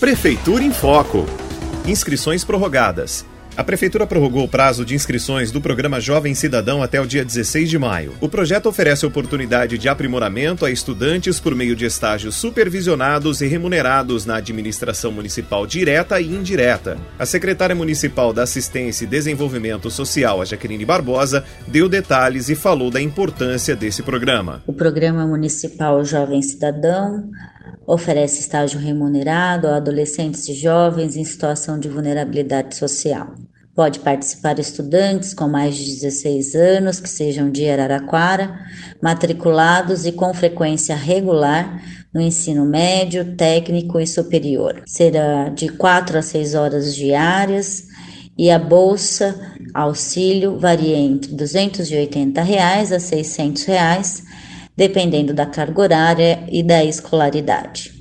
Prefeitura em Foco. Inscrições prorrogadas. A Prefeitura prorrogou o prazo de inscrições do programa Jovem Cidadão até o dia 16 de maio. O projeto oferece oportunidade de aprimoramento a estudantes por meio de estágios supervisionados e remunerados na administração municipal direta e indireta. A secretária municipal da Assistência e Desenvolvimento Social, a Jaqueline Barbosa, deu detalhes e falou da importância desse programa. O programa municipal Jovem Cidadão oferece estágio remunerado a adolescentes e jovens em situação de vulnerabilidade social. Pode participar estudantes com mais de 16 anos que sejam de Araraquara, matriculados e com frequência regular no ensino médio, técnico e superior. Será de 4 a 6 horas diárias e a bolsa auxílio varia entre 280 reais a 600 reais, dependendo da carga horária e da escolaridade.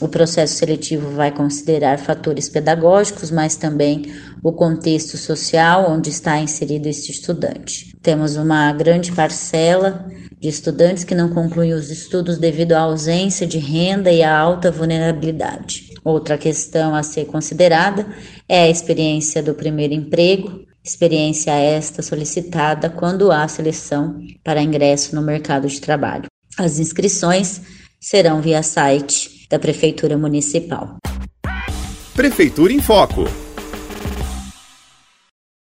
O processo seletivo vai considerar fatores pedagógicos, mas também o contexto social onde está inserido este estudante. Temos uma grande parcela de estudantes que não concluem os estudos devido à ausência de renda e à alta vulnerabilidade. Outra questão a ser considerada é a experiência do primeiro emprego, experiência esta solicitada quando há seleção para ingresso no mercado de trabalho. As inscrições serão via site da Prefeitura Municipal. Prefeitura em Foco.